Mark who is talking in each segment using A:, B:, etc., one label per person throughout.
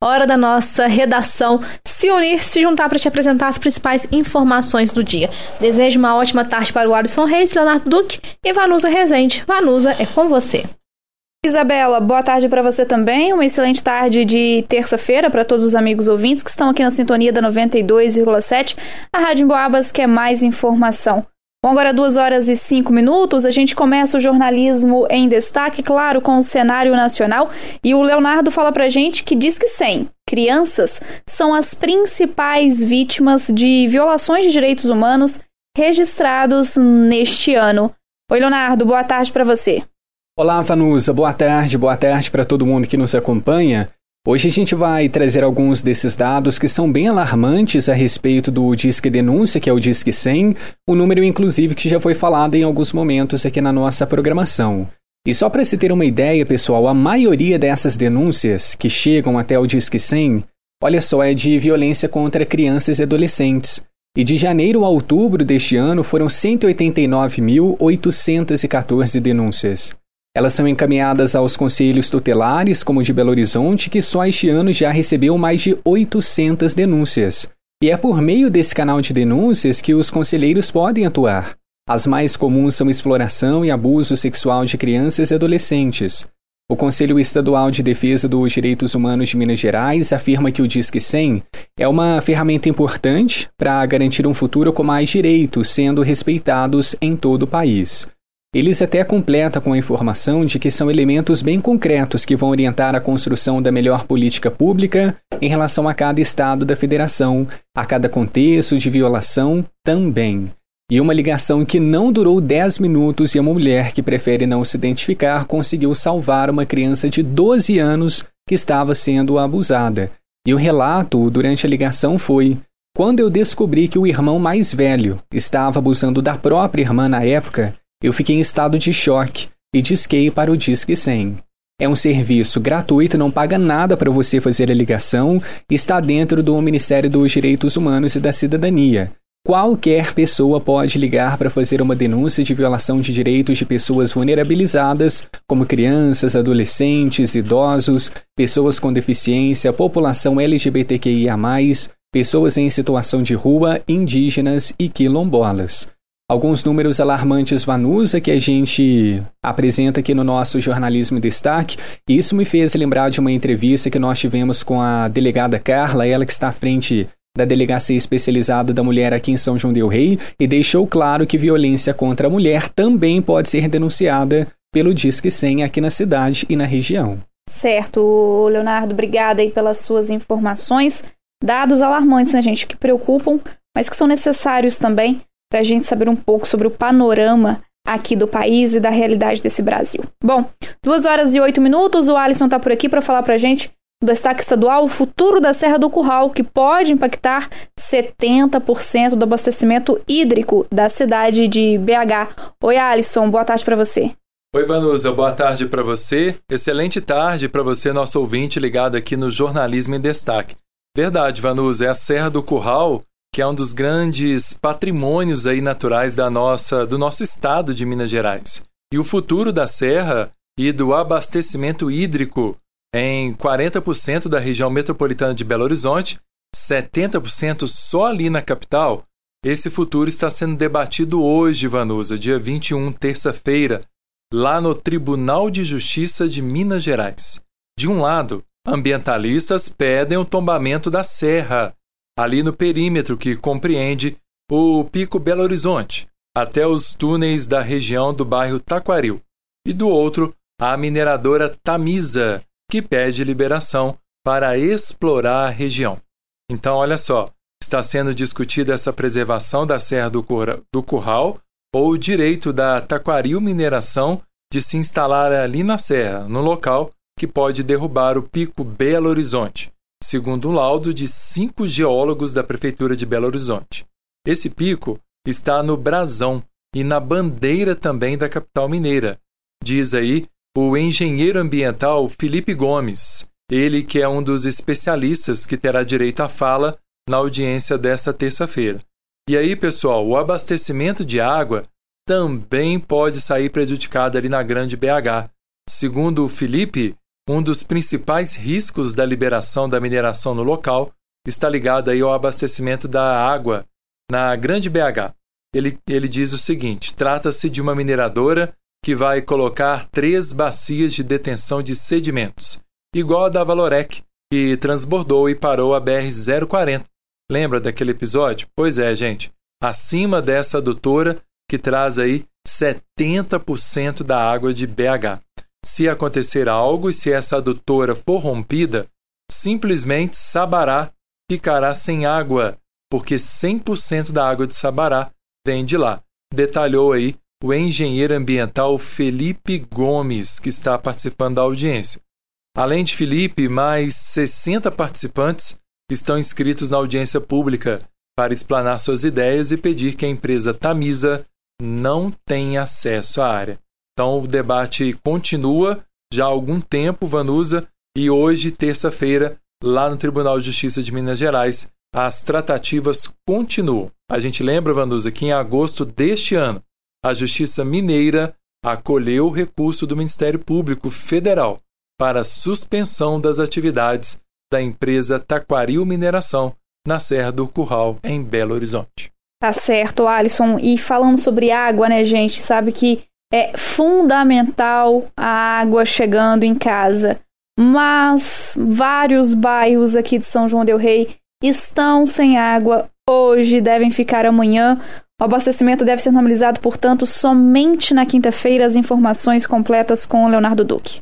A: hora da nossa redação se unir, se juntar para te apresentar as principais informações do dia. Desejo uma ótima tarde para o Alisson Reis, Leonardo Duque e Vanusa Rezende. Vanusa, é com você.
B: Isabela, boa tarde para você também. Uma excelente tarde de terça-feira para todos os amigos ouvintes que estão aqui na sintonia da 92,7, a Rádio Emboabas, que é mais informação. Bom, agora duas horas e cinco minutos, a gente começa o jornalismo em destaque, claro, com o cenário nacional. E o Leonardo fala pra gente que diz que 100 crianças são as principais vítimas de violações de direitos humanos registrados neste ano. Oi, Leonardo, boa tarde para você.
C: Olá, Vanusa, boa tarde, boa tarde para todo mundo que nos acompanha. Hoje a gente vai trazer alguns desses dados que são bem alarmantes a respeito do Disque Denúncia, que é o Disque 100, o número inclusive que já foi falado em alguns momentos aqui na nossa programação. E só para se ter uma ideia, pessoal, a maioria dessas denúncias que chegam até o Disque 100, olha só, é de violência contra crianças e adolescentes. E de janeiro a outubro deste ano foram 189.814 denúncias. Elas são encaminhadas aos conselhos tutelares, como o de Belo Horizonte, que só este ano já recebeu mais de 800 denúncias. E é por meio desse canal de denúncias que os conselheiros podem atuar. As mais comuns são exploração e abuso sexual de crianças e adolescentes. O Conselho Estadual de Defesa dos Direitos Humanos de Minas Gerais afirma que o Disque 100 é uma ferramenta importante para garantir um futuro com mais direitos sendo respeitados em todo o país. Eles até completam com a informação de que são elementos bem concretos que vão orientar a construção da melhor política pública em relação a cada estado da federação, a cada contexto de violação também. E uma ligação que não durou 10 minutos e uma mulher que prefere não se identificar conseguiu salvar uma criança de 12 anos que estava sendo abusada. E o relato durante a ligação foi: Quando eu descobri que o irmão mais velho estava abusando da própria irmã na época, eu fiquei em estado de choque e disquei para o Disque 100. É um serviço gratuito, não paga nada para você fazer a ligação está dentro do Ministério dos Direitos Humanos e da Cidadania. Qualquer pessoa pode ligar para fazer uma denúncia de violação de direitos de pessoas vulnerabilizadas, como crianças, adolescentes, idosos, pessoas com deficiência, população LGBTQIA, pessoas em situação de rua, indígenas e quilombolas alguns números alarmantes Vanusa que a gente apresenta aqui no nosso jornalismo em destaque. Isso me fez lembrar de uma entrevista que nós tivemos com a delegada Carla, ela que está à frente da Delegacia Especializada da Mulher aqui em São João del Rei, e deixou claro que violência contra a mulher também pode ser denunciada pelo Disque 100 aqui na cidade e na região.
B: Certo, Leonardo, obrigada aí pelas suas informações. Dados alarmantes, né, gente, que preocupam, mas que são necessários também para a gente saber um pouco sobre o panorama aqui do país e da realidade desse Brasil. Bom, duas horas e oito minutos, o Alisson está por aqui para falar para a gente do destaque estadual, o futuro da Serra do Curral, que pode impactar 70% do abastecimento hídrico da cidade de BH. Oi, Alisson, boa tarde para você.
D: Oi, Vanusa, boa tarde para você. Excelente tarde para você, nosso ouvinte ligado aqui no Jornalismo em Destaque. Verdade, Vanusa, é a Serra do Curral que é um dos grandes patrimônios aí naturais da nossa, do nosso estado de Minas Gerais. E o futuro da serra e do abastecimento hídrico em 40% da região metropolitana de Belo Horizonte, 70% só ali na capital, esse futuro está sendo debatido hoje, Vanusa, dia 21, terça-feira, lá no Tribunal de Justiça de Minas Gerais. De um lado, ambientalistas pedem o tombamento da serra, ali no perímetro que compreende o Pico Belo Horizonte, até os túneis da região do bairro Taquaril, e do outro, a mineradora Tamisa, que pede liberação para explorar a região. Então, olha só, está sendo discutida essa preservação da Serra do, do Curral ou o direito da Taquaril Mineração de se instalar ali na serra, no local que pode derrubar o Pico Belo Horizonte segundo um laudo de cinco geólogos da Prefeitura de Belo Horizonte. Esse pico está no brasão e na bandeira também da capital mineira, diz aí o engenheiro ambiental Felipe Gomes, ele que é um dos especialistas que terá direito à fala na audiência desta terça-feira. E aí, pessoal, o abastecimento de água também pode sair prejudicado ali na Grande BH. Segundo o Felipe, um dos principais riscos da liberação da mineração no local está ligado aí ao abastecimento da água na Grande BH. Ele, ele diz o seguinte: trata-se de uma mineradora que vai colocar três bacias de detenção de sedimentos, igual a da Valorec, que transbordou e parou a BR-040. Lembra daquele episódio? Pois é, gente. Acima dessa adutora que traz aí 70% da água de BH. Se acontecer algo e se essa adutora for rompida, simplesmente Sabará ficará sem água, porque 100% da água de Sabará vem de lá. Detalhou aí o engenheiro ambiental Felipe Gomes, que está participando da audiência. Além de Felipe, mais 60 participantes estão inscritos na audiência pública para explanar suas ideias e pedir que a empresa Tamisa não tenha acesso à área. Então o debate continua já há algum tempo, Vanusa, e hoje, terça-feira, lá no Tribunal de Justiça de Minas Gerais, as tratativas continuam. A gente lembra, Vanusa, que em agosto deste ano, a Justiça Mineira acolheu o recurso do Ministério Público Federal para suspensão das atividades da empresa Taquaril Mineração na Serra do Curral, em Belo Horizonte.
B: Tá certo, Alisson. E falando sobre água, né, gente? Sabe que é fundamental a água chegando em casa. Mas vários bairros aqui de São João Del Rei estão sem água hoje, devem ficar amanhã. O abastecimento deve ser normalizado, portanto, somente na quinta-feira. As informações completas com Leonardo Duque.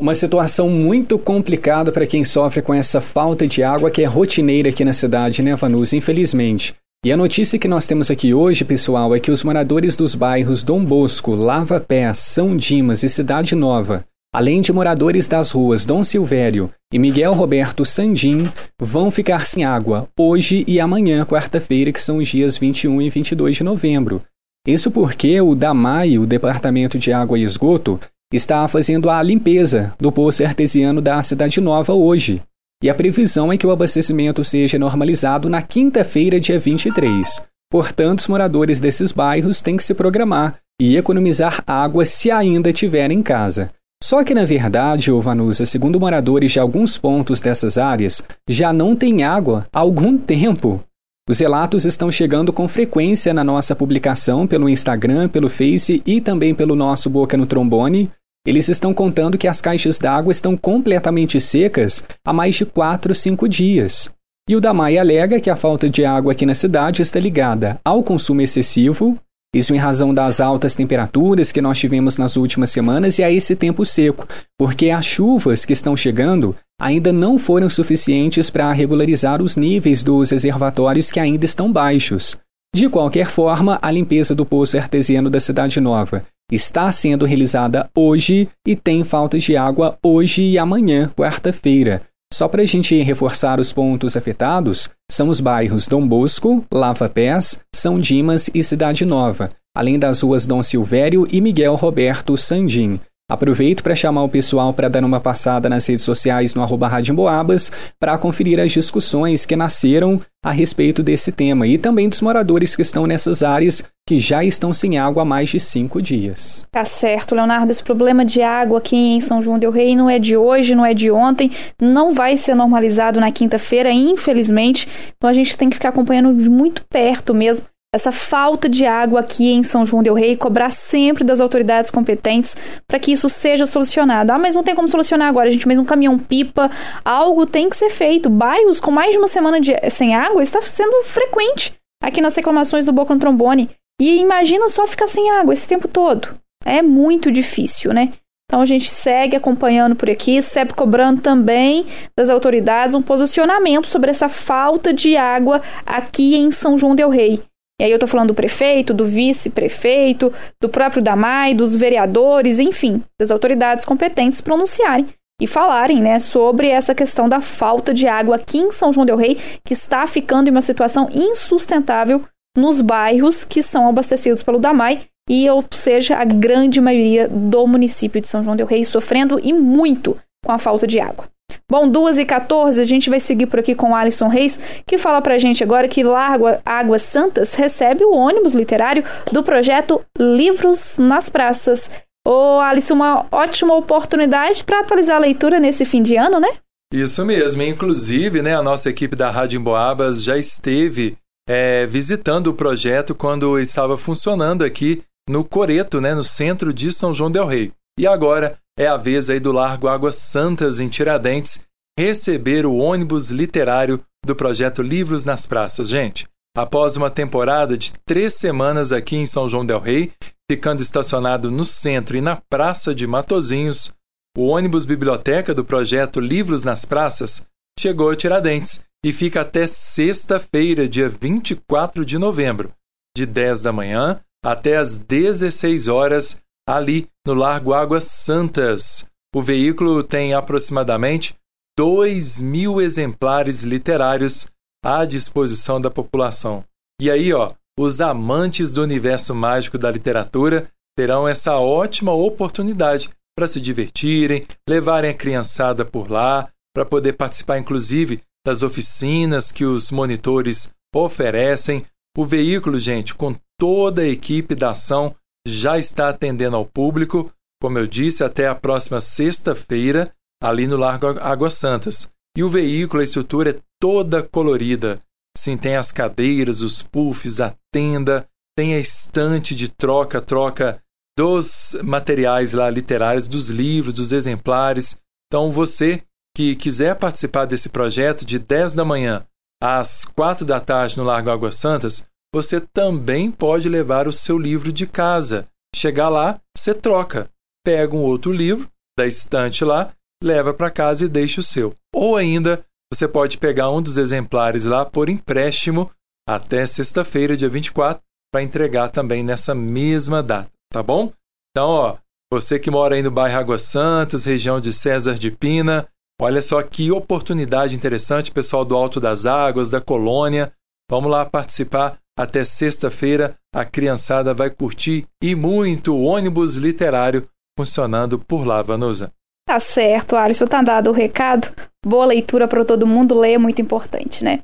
C: Uma situação muito complicada para quem sofre com essa falta de água que é rotineira aqui na cidade, né, Vanus? Infelizmente. E a notícia que nós temos aqui hoje, pessoal, é que os moradores dos bairros Dom Bosco, Lava Pé, São Dimas e Cidade Nova, além de moradores das ruas Dom Silvério e Miguel Roberto Sandim, vão ficar sem água hoje e amanhã, quarta-feira, que são os dias 21 e 22 de novembro. Isso porque o DAMAI, o Departamento de Água e Esgoto, está fazendo a limpeza do poço artesiano da Cidade Nova hoje. E a previsão é que o abastecimento seja normalizado na quinta-feira, dia 23. Portanto, os moradores desses bairros têm que se programar e economizar água se ainda tiverem em casa. Só que, na verdade, Vanusa, segundo moradores de alguns pontos dessas áreas, já não tem água há algum tempo. Os relatos estão chegando com frequência na nossa publicação pelo Instagram, pelo Face e também pelo nosso Boca no Trombone. Eles estão contando que as caixas d'água estão completamente secas há mais de 4, 5 dias. E o Damai alega que a falta de água aqui na cidade está ligada ao consumo excessivo, isso em razão das altas temperaturas que nós tivemos nas últimas semanas e a esse tempo seco, porque as chuvas que estão chegando ainda não foram suficientes para regularizar os níveis dos reservatórios que ainda estão baixos. De qualquer forma, a limpeza do poço artesiano da Cidade Nova está sendo realizada hoje e tem falta de água hoje e amanhã, quarta-feira. Só para a gente reforçar os pontos afetados, são os bairros Dom Bosco, Lava Pés, São Dimas e Cidade Nova, além das ruas Dom Silvério e Miguel Roberto Sandim. Aproveito para chamar o pessoal para dar uma passada nas redes sociais no arroba Rádio Boabas para conferir as discussões que nasceram a respeito desse tema e também dos moradores que estão nessas áreas que já estão sem água há mais de cinco dias.
B: Tá certo, Leonardo. Esse problema de água aqui em São João del Rei não é de hoje, não é de ontem, não vai ser normalizado na quinta-feira, infelizmente. Então a gente tem que ficar acompanhando muito perto mesmo essa falta de água aqui em São João del Rei cobrar sempre das autoridades competentes para que isso seja solucionado. Ah, mas não tem como solucionar agora, a gente mais um caminhão-pipa, algo tem que ser feito. Bairros com mais de uma semana de, sem água está sendo frequente aqui nas reclamações do Boca no Trombone. E imagina só ficar sem água esse tempo todo. É muito difícil, né? Então a gente segue acompanhando por aqui, sempre cobrando também das autoridades um posicionamento sobre essa falta de água aqui em São João del Rei. E aí eu tô falando do prefeito, do vice-prefeito, do próprio Damai, dos vereadores, enfim, das autoridades competentes pronunciarem e falarem, né, sobre essa questão da falta de água aqui em São João del Rei, que está ficando em uma situação insustentável nos bairros que são abastecidos pelo Damai e ou seja, a grande maioria do município de São João del Rei sofrendo e muito com a falta de água. Bom, 2 e 14 a gente vai seguir por aqui com o Alisson Reis, que fala pra gente agora que Largo Águas Santas recebe o ônibus literário do projeto Livros nas Praças. Ô, Alice, uma ótima oportunidade para atualizar a leitura nesse fim de ano, né?
D: Isso mesmo. Inclusive, né, a nossa equipe da Rádio Emboabas já esteve é, visitando o projeto quando estava funcionando aqui no Coreto, né, no centro de São João del Rei. E agora é a vez aí do Largo Águas Santas, em Tiradentes, receber o ônibus literário do projeto Livros nas Praças. Gente, após uma temporada de três semanas aqui em São João del Rei, ficando estacionado no centro e na Praça de Matozinhos, o ônibus biblioteca do projeto Livros nas Praças chegou a Tiradentes e fica até sexta-feira, dia 24 de novembro, de 10 da manhã até as 16 horas, ali no Largo Águas Santas. O veículo tem aproximadamente 2 mil exemplares literários à disposição da população. E aí, ó, os amantes do universo mágico da literatura terão essa ótima oportunidade para se divertirem, levarem a criançada por lá, para poder participar, inclusive, das oficinas que os monitores oferecem. O veículo, gente, com toda a equipe da ação, já está atendendo ao público, como eu disse, até a próxima sexta-feira, ali no Largo Águas Santas. E o veículo, a estrutura é toda colorida. Sim, tem as cadeiras, os puffs, a tenda, tem a estante de troca-troca dos materiais lá literários, dos livros, dos exemplares. Então, você que quiser participar desse projeto de 10 da manhã às 4 da tarde no Largo Águas Santas, você também pode levar o seu livro de casa. Chegar lá, você troca. Pega um outro livro da estante lá, leva para casa e deixa o seu. Ou ainda, você pode pegar um dos exemplares lá por empréstimo até sexta-feira, dia 24, para entregar também nessa mesma data, tá bom? Então, ó, você que mora aí no bairro Águas Santas, região de César de Pina, olha só que oportunidade interessante, pessoal do Alto das Águas, da Colônia. Vamos lá participar até sexta-feira. A criançada vai curtir e muito o ônibus literário funcionando por lá, Vanusa.
B: Tá certo, Alisson, tá dado o recado. Boa leitura para todo mundo, ler é muito importante, né?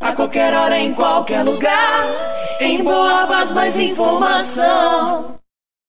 E: A qualquer hora, em qualquer lugar, em Boabas mais informação.